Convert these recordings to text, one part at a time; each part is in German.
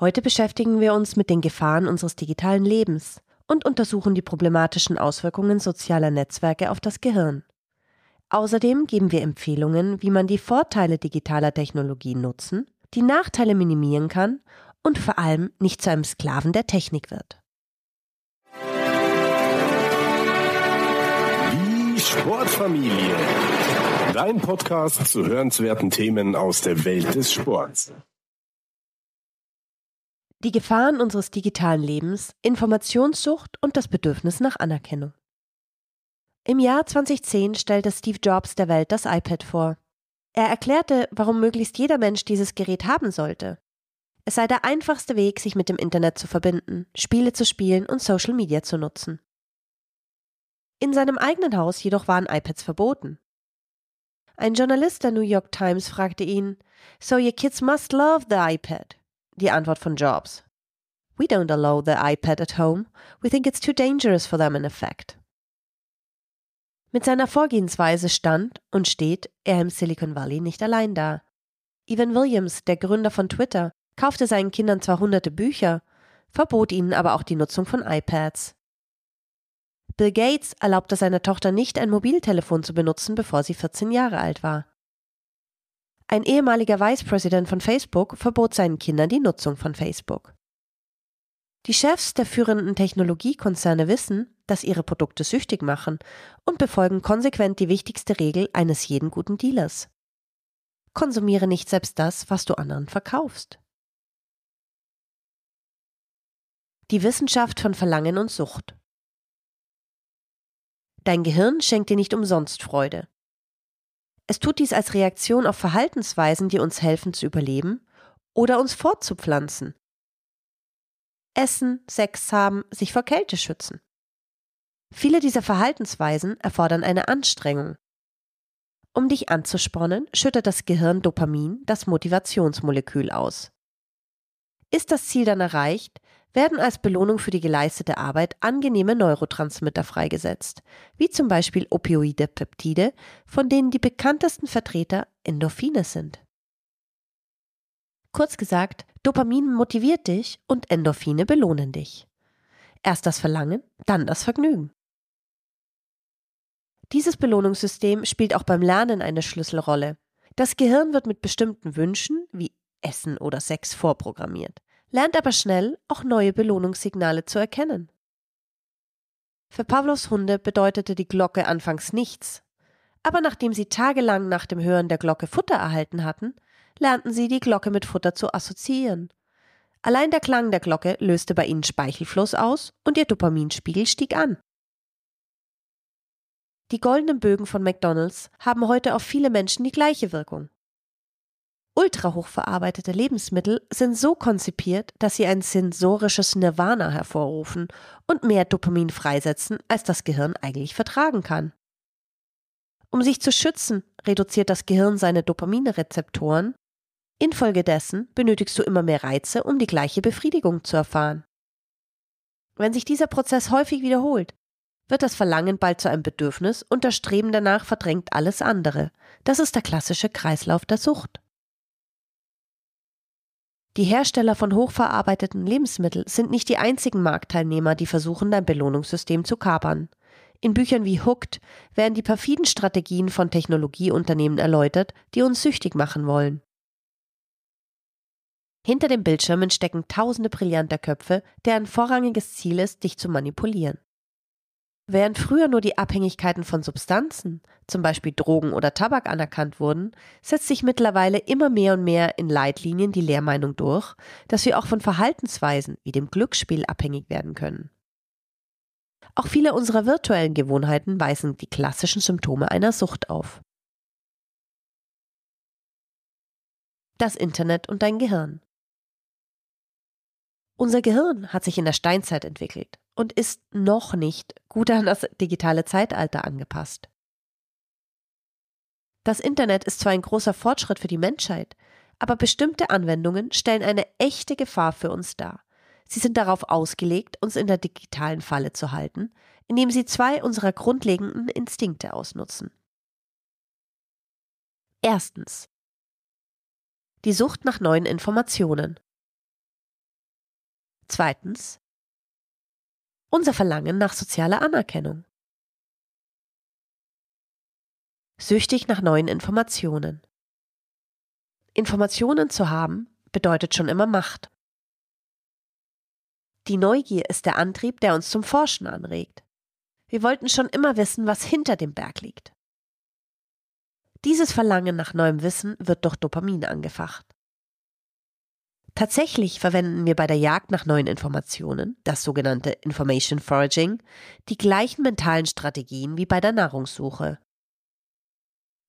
Heute beschäftigen wir uns mit den Gefahren unseres digitalen Lebens und untersuchen die problematischen Auswirkungen sozialer Netzwerke auf das Gehirn. Außerdem geben wir Empfehlungen, wie man die Vorteile digitaler Technologie nutzen, die Nachteile minimieren kann und vor allem nicht zu einem Sklaven der Technik wird. Die Sportfamilie. Dein Podcast zu hörenswerten Themen aus der Welt des Sports. Die Gefahren unseres digitalen Lebens, Informationssucht und das Bedürfnis nach Anerkennung. Im Jahr 2010 stellte Steve Jobs der Welt das iPad vor. Er erklärte, warum möglichst jeder Mensch dieses Gerät haben sollte. Es sei der einfachste Weg, sich mit dem Internet zu verbinden, Spiele zu spielen und Social Media zu nutzen. In seinem eigenen Haus jedoch waren iPads verboten. Ein Journalist der New York Times fragte ihn, So your kids must love the iPad. Die Antwort von Jobs. We don't allow the iPad at home. We think it's too dangerous for them in effect. Mit seiner Vorgehensweise stand und steht er im Silicon Valley nicht allein da. Evan Williams, der Gründer von Twitter, kaufte seinen Kindern zwar hunderte Bücher, verbot ihnen aber auch die Nutzung von iPads. Bill Gates erlaubte seiner Tochter nicht, ein Mobiltelefon zu benutzen, bevor sie 14 Jahre alt war. Ein ehemaliger Vice President von Facebook verbot seinen Kindern die Nutzung von Facebook. Die Chefs der führenden Technologiekonzerne wissen, dass ihre Produkte süchtig machen und befolgen konsequent die wichtigste Regel eines jeden guten Dealers. Konsumiere nicht selbst das, was du anderen verkaufst. Die Wissenschaft von Verlangen und Sucht. Dein Gehirn schenkt dir nicht umsonst Freude. Es tut dies als Reaktion auf Verhaltensweisen, die uns helfen zu überleben oder uns fortzupflanzen. Essen, Sex haben, sich vor Kälte schützen. Viele dieser Verhaltensweisen erfordern eine Anstrengung. Um dich anzuspornen, schüttet das Gehirn Dopamin, das Motivationsmolekül, aus. Ist das Ziel dann erreicht, werden als Belohnung für die geleistete Arbeit angenehme Neurotransmitter freigesetzt, wie zum Beispiel Opioide Peptide, von denen die bekanntesten Vertreter Endorphine sind. Kurz gesagt, Dopamin motiviert dich und Endorphine belohnen dich. Erst das Verlangen, dann das Vergnügen. Dieses Belohnungssystem spielt auch beim Lernen eine Schlüsselrolle. Das Gehirn wird mit bestimmten Wünschen wie Essen oder Sex vorprogrammiert lernt aber schnell auch neue Belohnungssignale zu erkennen. Für Pavlos Hunde bedeutete die Glocke anfangs nichts, aber nachdem sie tagelang nach dem Hören der Glocke Futter erhalten hatten, lernten sie die Glocke mit Futter zu assoziieren. Allein der Klang der Glocke löste bei ihnen Speichelfluss aus und ihr Dopaminspiegel stieg an. Die goldenen Bögen von McDonald's haben heute auf viele Menschen die gleiche Wirkung. Ultrahochverarbeitete Lebensmittel sind so konzipiert, dass sie ein sensorisches Nirvana hervorrufen und mehr Dopamin freisetzen, als das Gehirn eigentlich vertragen kann. Um sich zu schützen, reduziert das Gehirn seine Dopaminrezeptoren. Infolgedessen benötigst du immer mehr Reize, um die gleiche Befriedigung zu erfahren. Wenn sich dieser Prozess häufig wiederholt, wird das Verlangen bald zu einem Bedürfnis und das Streben danach verdrängt alles andere. Das ist der klassische Kreislauf der Sucht. Die Hersteller von hochverarbeiteten Lebensmitteln sind nicht die einzigen Marktteilnehmer, die versuchen, dein Belohnungssystem zu kapern. In Büchern wie Hooked werden die perfiden Strategien von Technologieunternehmen erläutert, die uns süchtig machen wollen. Hinter den Bildschirmen stecken tausende brillanter Köpfe, deren vorrangiges Ziel ist, dich zu manipulieren. Während früher nur die Abhängigkeiten von Substanzen, zum Beispiel Drogen oder Tabak anerkannt wurden, setzt sich mittlerweile immer mehr und mehr in Leitlinien die Lehrmeinung durch, dass wir auch von Verhaltensweisen wie dem Glücksspiel abhängig werden können. Auch viele unserer virtuellen Gewohnheiten weisen die klassischen Symptome einer Sucht auf. Das Internet und dein Gehirn. Unser Gehirn hat sich in der Steinzeit entwickelt und ist noch nicht gut an das digitale Zeitalter angepasst. Das Internet ist zwar ein großer Fortschritt für die Menschheit, aber bestimmte Anwendungen stellen eine echte Gefahr für uns dar. Sie sind darauf ausgelegt, uns in der digitalen Falle zu halten, indem sie zwei unserer grundlegenden Instinkte ausnutzen. Erstens. Die Sucht nach neuen Informationen. Zweitens. Unser Verlangen nach sozialer Anerkennung. Süchtig nach neuen Informationen. Informationen zu haben bedeutet schon immer Macht. Die Neugier ist der Antrieb, der uns zum Forschen anregt. Wir wollten schon immer wissen, was hinter dem Berg liegt. Dieses Verlangen nach neuem Wissen wird durch Dopamin angefacht. Tatsächlich verwenden wir bei der Jagd nach neuen Informationen, das sogenannte Information Foraging, die gleichen mentalen Strategien wie bei der Nahrungssuche.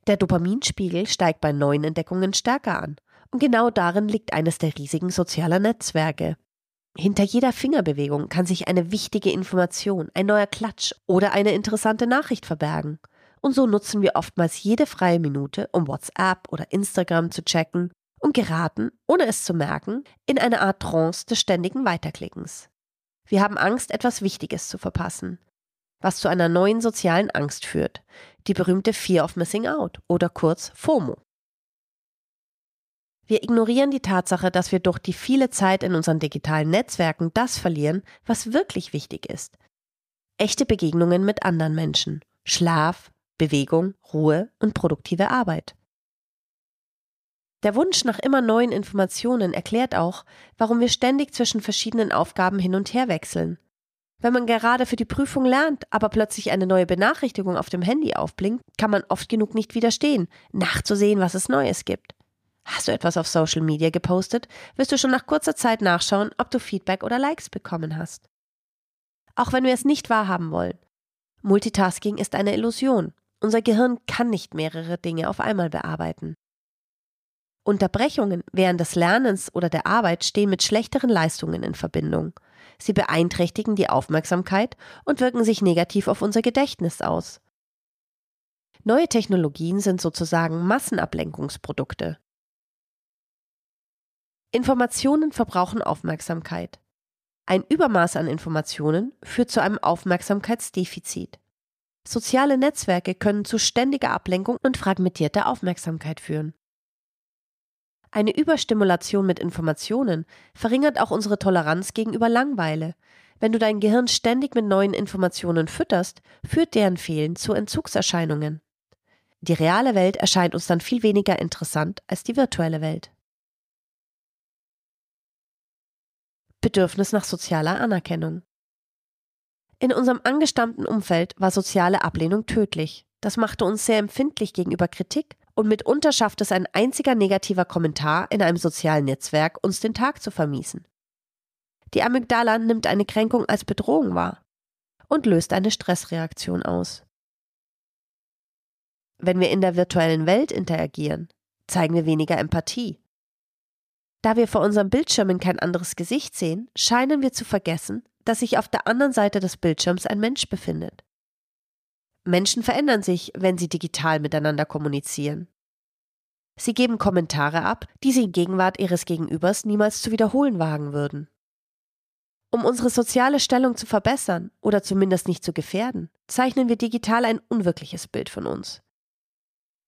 Der Dopaminspiegel steigt bei neuen Entdeckungen stärker an, und genau darin liegt eines der riesigen sozialer Netzwerke. Hinter jeder Fingerbewegung kann sich eine wichtige Information, ein neuer Klatsch oder eine interessante Nachricht verbergen. Und so nutzen wir oftmals jede freie Minute, um WhatsApp oder Instagram zu checken und geraten, ohne es zu merken, in eine Art Trance des ständigen Weiterklickens. Wir haben Angst, etwas Wichtiges zu verpassen, was zu einer neuen sozialen Angst führt, die berühmte Fear of Missing Out oder kurz FOMO. Wir ignorieren die Tatsache, dass wir durch die viele Zeit in unseren digitalen Netzwerken das verlieren, was wirklich wichtig ist. Echte Begegnungen mit anderen Menschen, Schlaf, Bewegung, Ruhe und produktive Arbeit. Der Wunsch nach immer neuen Informationen erklärt auch, warum wir ständig zwischen verschiedenen Aufgaben hin und her wechseln. Wenn man gerade für die Prüfung lernt, aber plötzlich eine neue Benachrichtigung auf dem Handy aufblinkt, kann man oft genug nicht widerstehen, nachzusehen, was es Neues gibt. Hast du etwas auf Social Media gepostet, wirst du schon nach kurzer Zeit nachschauen, ob du Feedback oder Likes bekommen hast. Auch wenn wir es nicht wahrhaben wollen. Multitasking ist eine Illusion. Unser Gehirn kann nicht mehrere Dinge auf einmal bearbeiten. Unterbrechungen während des Lernens oder der Arbeit stehen mit schlechteren Leistungen in Verbindung. Sie beeinträchtigen die Aufmerksamkeit und wirken sich negativ auf unser Gedächtnis aus. Neue Technologien sind sozusagen Massenablenkungsprodukte. Informationen verbrauchen Aufmerksamkeit. Ein Übermaß an Informationen führt zu einem Aufmerksamkeitsdefizit. Soziale Netzwerke können zu ständiger Ablenkung und fragmentierter Aufmerksamkeit führen. Eine Überstimulation mit Informationen verringert auch unsere Toleranz gegenüber Langweile. Wenn du dein Gehirn ständig mit neuen Informationen fütterst, führt deren Fehlen zu Entzugserscheinungen. Die reale Welt erscheint uns dann viel weniger interessant als die virtuelle Welt. Bedürfnis nach sozialer Anerkennung. In unserem angestammten Umfeld war soziale Ablehnung tödlich. Das machte uns sehr empfindlich gegenüber Kritik und mitunter schafft es ein einziger negativer Kommentar in einem sozialen Netzwerk, uns den Tag zu vermiesen. Die Amygdala nimmt eine Kränkung als Bedrohung wahr und löst eine Stressreaktion aus. Wenn wir in der virtuellen Welt interagieren, zeigen wir weniger Empathie. Da wir vor unseren Bildschirmen kein anderes Gesicht sehen, scheinen wir zu vergessen, dass sich auf der anderen Seite des Bildschirms ein Mensch befindet. Menschen verändern sich, wenn sie digital miteinander kommunizieren. Sie geben Kommentare ab, die sie in Gegenwart ihres Gegenübers niemals zu wiederholen wagen würden. Um unsere soziale Stellung zu verbessern oder zumindest nicht zu gefährden, zeichnen wir digital ein unwirkliches Bild von uns.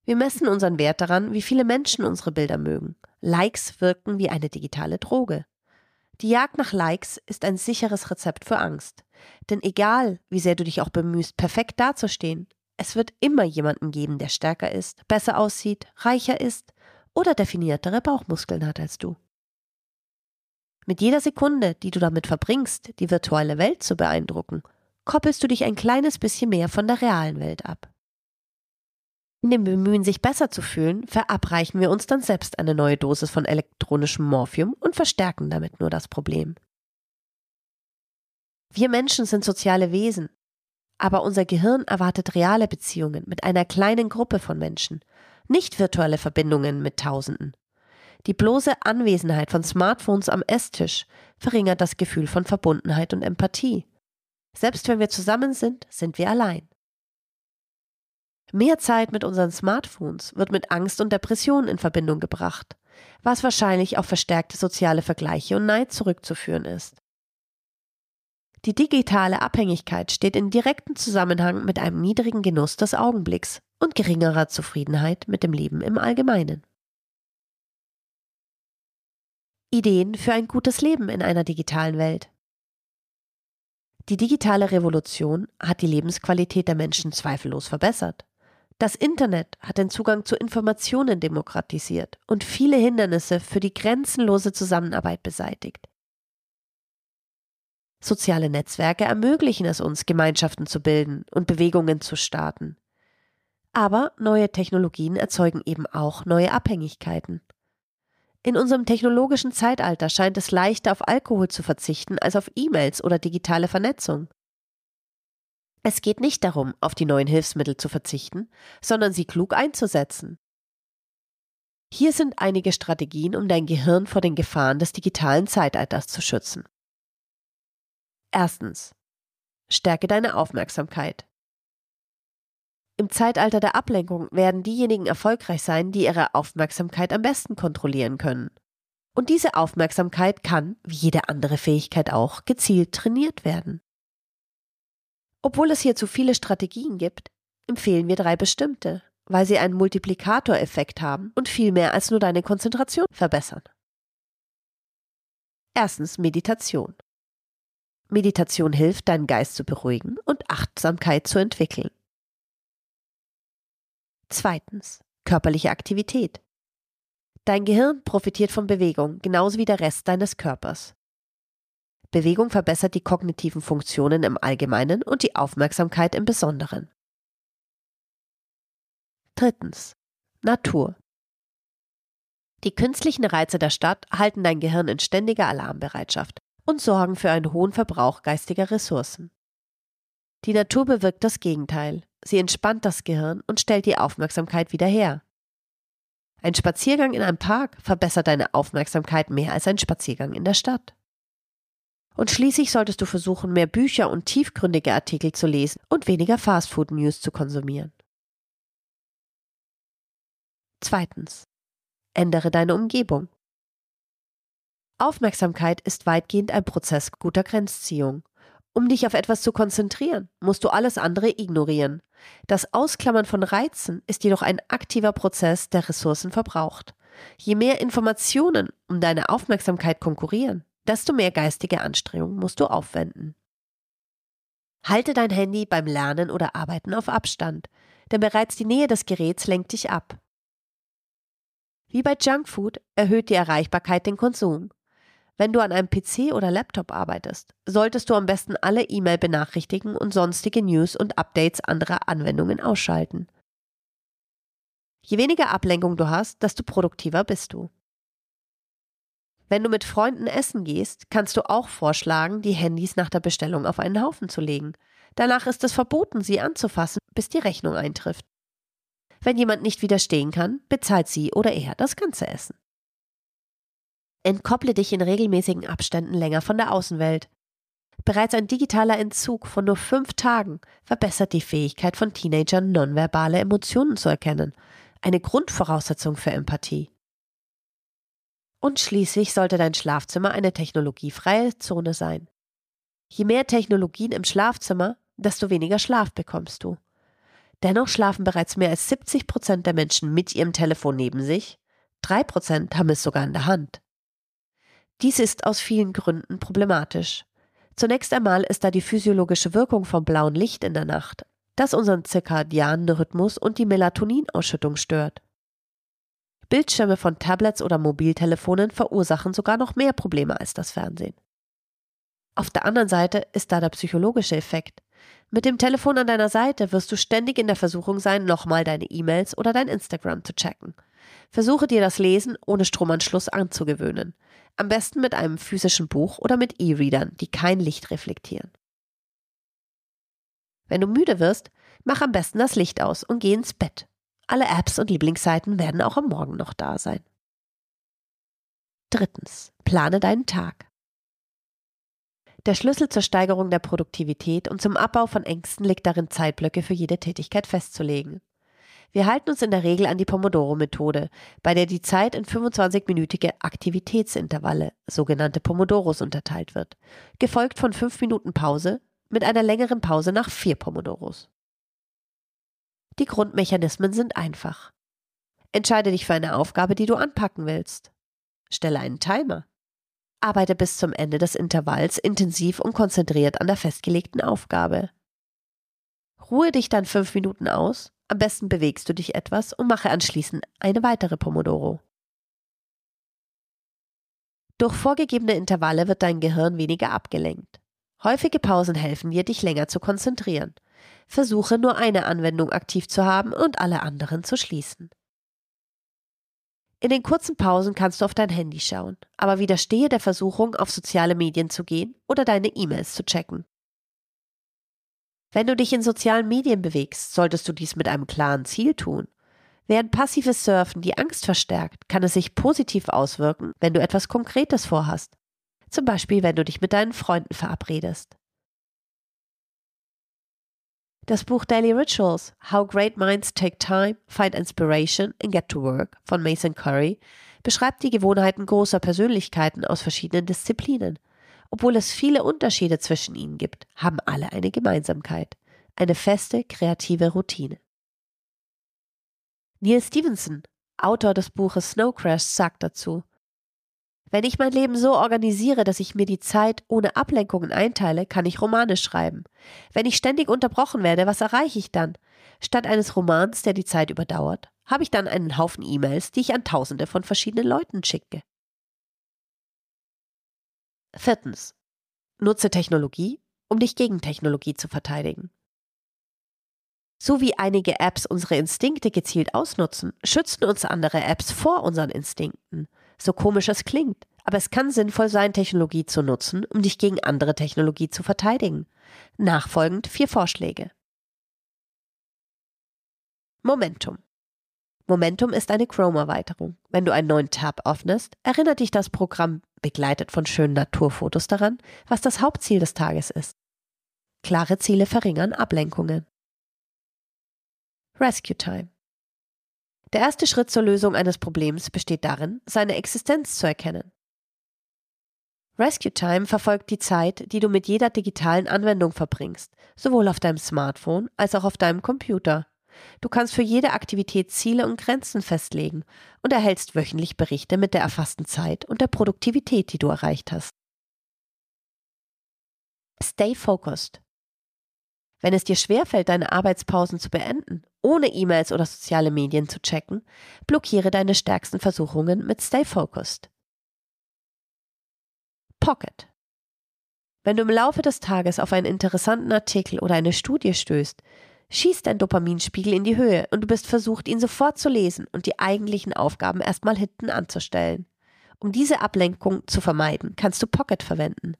Wir messen unseren Wert daran, wie viele Menschen unsere Bilder mögen. Likes wirken wie eine digitale Droge. Die Jagd nach Likes ist ein sicheres Rezept für Angst. Denn egal, wie sehr du dich auch bemühst, perfekt dazustehen, es wird immer jemanden geben, der stärker ist, besser aussieht, reicher ist oder definiertere Bauchmuskeln hat als du. Mit jeder Sekunde, die du damit verbringst, die virtuelle Welt zu beeindrucken, koppelst du dich ein kleines bisschen mehr von der realen Welt ab. In dem Bemühen, sich besser zu fühlen, verabreichen wir uns dann selbst eine neue Dosis von elektronischem Morphium und verstärken damit nur das Problem. Wir Menschen sind soziale Wesen, aber unser Gehirn erwartet reale Beziehungen mit einer kleinen Gruppe von Menschen, nicht virtuelle Verbindungen mit Tausenden. Die bloße Anwesenheit von Smartphones am Esstisch verringert das Gefühl von Verbundenheit und Empathie. Selbst wenn wir zusammen sind, sind wir allein. Mehr Zeit mit unseren Smartphones wird mit Angst und Depressionen in Verbindung gebracht, was wahrscheinlich auf verstärkte soziale Vergleiche und Neid zurückzuführen ist. Die digitale Abhängigkeit steht in direktem Zusammenhang mit einem niedrigen Genuss des Augenblicks und geringerer Zufriedenheit mit dem Leben im Allgemeinen. Ideen für ein gutes Leben in einer digitalen Welt. Die digitale Revolution hat die Lebensqualität der Menschen zweifellos verbessert. Das Internet hat den Zugang zu Informationen demokratisiert und viele Hindernisse für die grenzenlose Zusammenarbeit beseitigt. Soziale Netzwerke ermöglichen es uns, Gemeinschaften zu bilden und Bewegungen zu starten. Aber neue Technologien erzeugen eben auch neue Abhängigkeiten. In unserem technologischen Zeitalter scheint es leichter auf Alkohol zu verzichten als auf E-Mails oder digitale Vernetzung. Es geht nicht darum, auf die neuen Hilfsmittel zu verzichten, sondern sie klug einzusetzen. Hier sind einige Strategien, um dein Gehirn vor den Gefahren des digitalen Zeitalters zu schützen. Erstens. Stärke deine Aufmerksamkeit. Im Zeitalter der Ablenkung werden diejenigen erfolgreich sein, die ihre Aufmerksamkeit am besten kontrollieren können. Und diese Aufmerksamkeit kann, wie jede andere Fähigkeit auch, gezielt trainiert werden. Obwohl es hierzu viele Strategien gibt, empfehlen wir drei bestimmte, weil sie einen Multiplikatoreffekt haben und viel mehr als nur deine Konzentration verbessern. Erstens Meditation. Meditation hilft, deinen Geist zu beruhigen und Achtsamkeit zu entwickeln. Zweitens. Körperliche Aktivität. Dein Gehirn profitiert von Bewegung, genauso wie der Rest deines Körpers. Bewegung verbessert die kognitiven Funktionen im Allgemeinen und die Aufmerksamkeit im Besonderen. Drittens. Natur. Die künstlichen Reize der Stadt halten dein Gehirn in ständiger Alarmbereitschaft und sorgen für einen hohen Verbrauch geistiger Ressourcen. Die Natur bewirkt das Gegenteil. Sie entspannt das Gehirn und stellt die Aufmerksamkeit wieder her. Ein Spaziergang in einem Park verbessert deine Aufmerksamkeit mehr als ein Spaziergang in der Stadt. Und schließlich solltest du versuchen, mehr Bücher und tiefgründige Artikel zu lesen und weniger Fastfood-News zu konsumieren. Zweitens. Ändere deine Umgebung. Aufmerksamkeit ist weitgehend ein Prozess guter Grenzziehung. Um dich auf etwas zu konzentrieren, musst du alles andere ignorieren. Das Ausklammern von Reizen ist jedoch ein aktiver Prozess, der Ressourcen verbraucht. Je mehr Informationen um deine Aufmerksamkeit konkurrieren, desto mehr geistige Anstrengung musst du aufwenden. Halte dein Handy beim Lernen oder Arbeiten auf Abstand, denn bereits die Nähe des Geräts lenkt dich ab. Wie bei Junkfood erhöht die Erreichbarkeit den Konsum. Wenn du an einem PC oder Laptop arbeitest, solltest du am besten alle E-Mail-Benachrichtigungen und sonstige News und Updates anderer Anwendungen ausschalten. Je weniger Ablenkung du hast, desto produktiver bist du. Wenn du mit Freunden essen gehst, kannst du auch vorschlagen, die Handys nach der Bestellung auf einen Haufen zu legen. Danach ist es verboten, sie anzufassen, bis die Rechnung eintrifft. Wenn jemand nicht widerstehen kann, bezahlt sie oder er das ganze Essen. Entkopple dich in regelmäßigen Abständen länger von der Außenwelt. Bereits ein digitaler Entzug von nur fünf Tagen verbessert die Fähigkeit von Teenagern, nonverbale Emotionen zu erkennen, eine Grundvoraussetzung für Empathie. Und schließlich sollte dein Schlafzimmer eine technologiefreie Zone sein. Je mehr Technologien im Schlafzimmer, desto weniger Schlaf bekommst du. Dennoch schlafen bereits mehr als 70 Prozent der Menschen mit ihrem Telefon neben sich. Drei Prozent haben es sogar in der Hand. Dies ist aus vielen Gründen problematisch. Zunächst einmal ist da die physiologische Wirkung vom blauen Licht in der Nacht, das unseren zirkadianen Rhythmus und die Melatoninausschüttung stört. Bildschirme von Tablets oder Mobiltelefonen verursachen sogar noch mehr Probleme als das Fernsehen. Auf der anderen Seite ist da der psychologische Effekt. Mit dem Telefon an deiner Seite wirst du ständig in der Versuchung sein, nochmal deine E-Mails oder dein Instagram zu checken. Versuche dir das Lesen ohne Stromanschluss anzugewöhnen. Am besten mit einem physischen Buch oder mit E-Readern, die kein Licht reflektieren. Wenn du müde wirst, mach am besten das Licht aus und geh ins Bett. Alle Apps und Lieblingsseiten werden auch am Morgen noch da sein. Drittens. Plane deinen Tag. Der Schlüssel zur Steigerung der Produktivität und zum Abbau von Ängsten liegt darin, Zeitblöcke für jede Tätigkeit festzulegen. Wir halten uns in der Regel an die Pomodoro-Methode, bei der die Zeit in 25-minütige Aktivitätsintervalle, sogenannte Pomodoros, unterteilt wird, gefolgt von 5 Minuten Pause mit einer längeren Pause nach 4 Pomodoros. Die Grundmechanismen sind einfach. Entscheide dich für eine Aufgabe, die du anpacken willst. Stelle einen Timer. Arbeite bis zum Ende des Intervalls intensiv und konzentriert an der festgelegten Aufgabe. Ruhe dich dann fünf Minuten aus, am besten bewegst du dich etwas und mache anschließend eine weitere Pomodoro. Durch vorgegebene Intervalle wird dein Gehirn weniger abgelenkt. Häufige Pausen helfen dir, dich länger zu konzentrieren. Versuche nur eine Anwendung aktiv zu haben und alle anderen zu schließen. In den kurzen Pausen kannst du auf dein Handy schauen, aber widerstehe der Versuchung, auf soziale Medien zu gehen oder deine E-Mails zu checken. Wenn du dich in sozialen Medien bewegst, solltest du dies mit einem klaren Ziel tun. Während passives Surfen die Angst verstärkt, kann es sich positiv auswirken, wenn du etwas Konkretes vorhast. Zum Beispiel, wenn du dich mit deinen Freunden verabredest. Das Buch Daily Rituals, How Great Minds Take Time, Find Inspiration and Get to Work von Mason Curry beschreibt die Gewohnheiten großer Persönlichkeiten aus verschiedenen Disziplinen. Obwohl es viele Unterschiede zwischen ihnen gibt, haben alle eine Gemeinsamkeit, eine feste kreative Routine. Neil Stevenson, Autor des Buches Snow Crash, sagt dazu, wenn ich mein Leben so organisiere, dass ich mir die Zeit ohne Ablenkungen einteile, kann ich Romane schreiben. Wenn ich ständig unterbrochen werde, was erreiche ich dann? Statt eines Romans, der die Zeit überdauert, habe ich dann einen Haufen E-Mails, die ich an Tausende von verschiedenen Leuten schicke. Viertens. Nutze Technologie, um dich gegen Technologie zu verteidigen. So wie einige Apps unsere Instinkte gezielt ausnutzen, schützen uns andere Apps vor unseren Instinkten so komisch es klingt. Aber es kann sinnvoll sein, Technologie zu nutzen, um dich gegen andere Technologie zu verteidigen. Nachfolgend vier Vorschläge. Momentum. Momentum ist eine Chrome-Erweiterung. Wenn du einen neuen Tab öffnest, erinnert dich das Programm, begleitet von schönen Naturfotos daran, was das Hauptziel des Tages ist. Klare Ziele verringern Ablenkungen. Rescue Time. Der erste Schritt zur Lösung eines Problems besteht darin, seine Existenz zu erkennen. Rescue Time verfolgt die Zeit, die du mit jeder digitalen Anwendung verbringst, sowohl auf deinem Smartphone als auch auf deinem Computer. Du kannst für jede Aktivität Ziele und Grenzen festlegen und erhältst wöchentlich Berichte mit der erfassten Zeit und der Produktivität, die du erreicht hast. Stay focused. Wenn es dir schwerfällt, deine Arbeitspausen zu beenden, ohne E-Mails oder soziale Medien zu checken, blockiere deine stärksten Versuchungen mit Stay Focused. Pocket. Wenn du im Laufe des Tages auf einen interessanten Artikel oder eine Studie stößt, schießt dein Dopaminspiegel in die Höhe und du bist versucht, ihn sofort zu lesen und die eigentlichen Aufgaben erstmal hinten anzustellen. Um diese Ablenkung zu vermeiden, kannst du Pocket verwenden.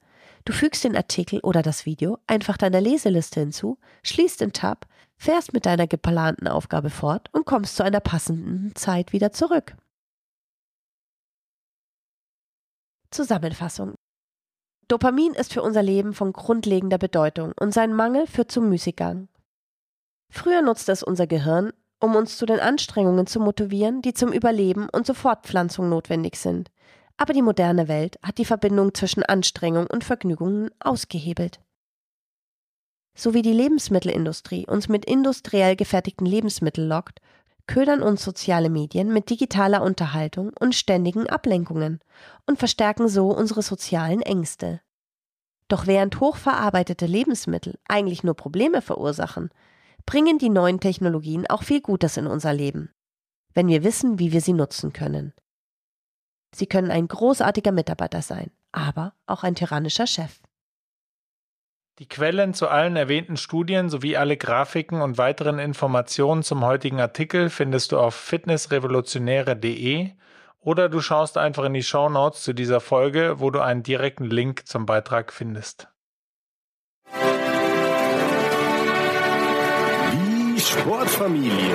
Du fügst den Artikel oder das Video einfach deiner Leseliste hinzu, schließt den Tab, fährst mit deiner geplanten Aufgabe fort und kommst zu einer passenden Zeit wieder zurück. Zusammenfassung Dopamin ist für unser Leben von grundlegender Bedeutung und sein Mangel führt zum Müßiggang. Früher nutzte es unser Gehirn, um uns zu den Anstrengungen zu motivieren, die zum Überleben und zur Fortpflanzung notwendig sind. Aber die moderne Welt hat die Verbindung zwischen Anstrengung und Vergnügungen ausgehebelt. So wie die Lebensmittelindustrie uns mit industriell gefertigten Lebensmitteln lockt, ködern uns soziale Medien mit digitaler Unterhaltung und ständigen Ablenkungen und verstärken so unsere sozialen Ängste. Doch während hochverarbeitete Lebensmittel eigentlich nur Probleme verursachen, bringen die neuen Technologien auch viel Gutes in unser Leben, wenn wir wissen, wie wir sie nutzen können. Sie können ein großartiger Mitarbeiter sein, aber auch ein tyrannischer Chef. Die Quellen zu allen erwähnten Studien sowie alle Grafiken und weiteren Informationen zum heutigen Artikel findest du auf fitnessrevolutionäre.de oder du schaust einfach in die Show Notes zu dieser Folge, wo du einen direkten Link zum Beitrag findest. Die Sportfamilie.